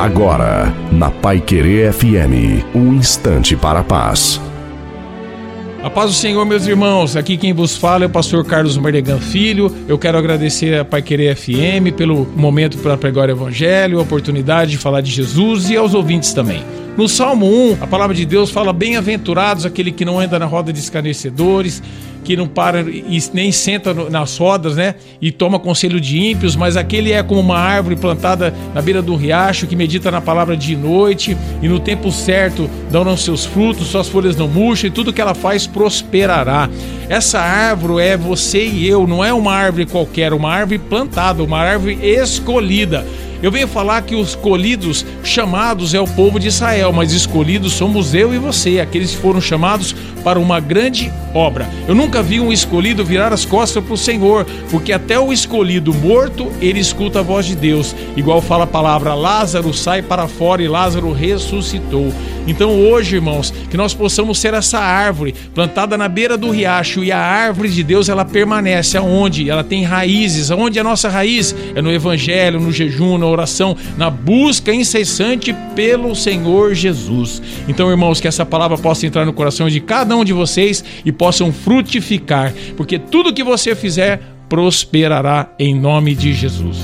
Agora, na Pai Querer FM, um instante para a paz. A paz do Senhor, meus irmãos. Aqui quem vos fala é o pastor Carlos Mardegan Filho. Eu quero agradecer a Pai Querer FM pelo momento para pregar o evangelho, a oportunidade de falar de Jesus e aos ouvintes também. No Salmo 1, a palavra de Deus fala: Bem-aventurados aquele que não anda na roda de escarnecedores, que não para e nem senta nas rodas, né? E toma conselho de ímpios, mas aquele é como uma árvore plantada na beira do riacho, que medita na palavra de noite e no tempo certo dão seus frutos, suas folhas não murcham e tudo que ela faz prosperará. Essa árvore é você e eu, não é uma árvore qualquer, uma árvore plantada, uma árvore escolhida. Eu venho falar que os escolhidos chamados é o povo de Israel, mas escolhidos somos eu e você, aqueles que foram chamados para uma grande obra. Eu nunca vi um escolhido virar as costas para o Senhor, porque até o escolhido morto, ele escuta a voz de Deus. Igual fala a palavra: Lázaro sai para fora e Lázaro ressuscitou. Então hoje, irmãos, que nós possamos ser essa árvore plantada na beira do riacho e a árvore de Deus ela permanece aonde? Ela tem raízes. Aonde é a nossa raiz? É no evangelho, no jejum, na oração, na busca incessante pelo Senhor Jesus. Então, irmãos, que essa palavra possa entrar no coração de cada um de vocês e possam frutificar, porque tudo que você fizer prosperará em nome de Jesus.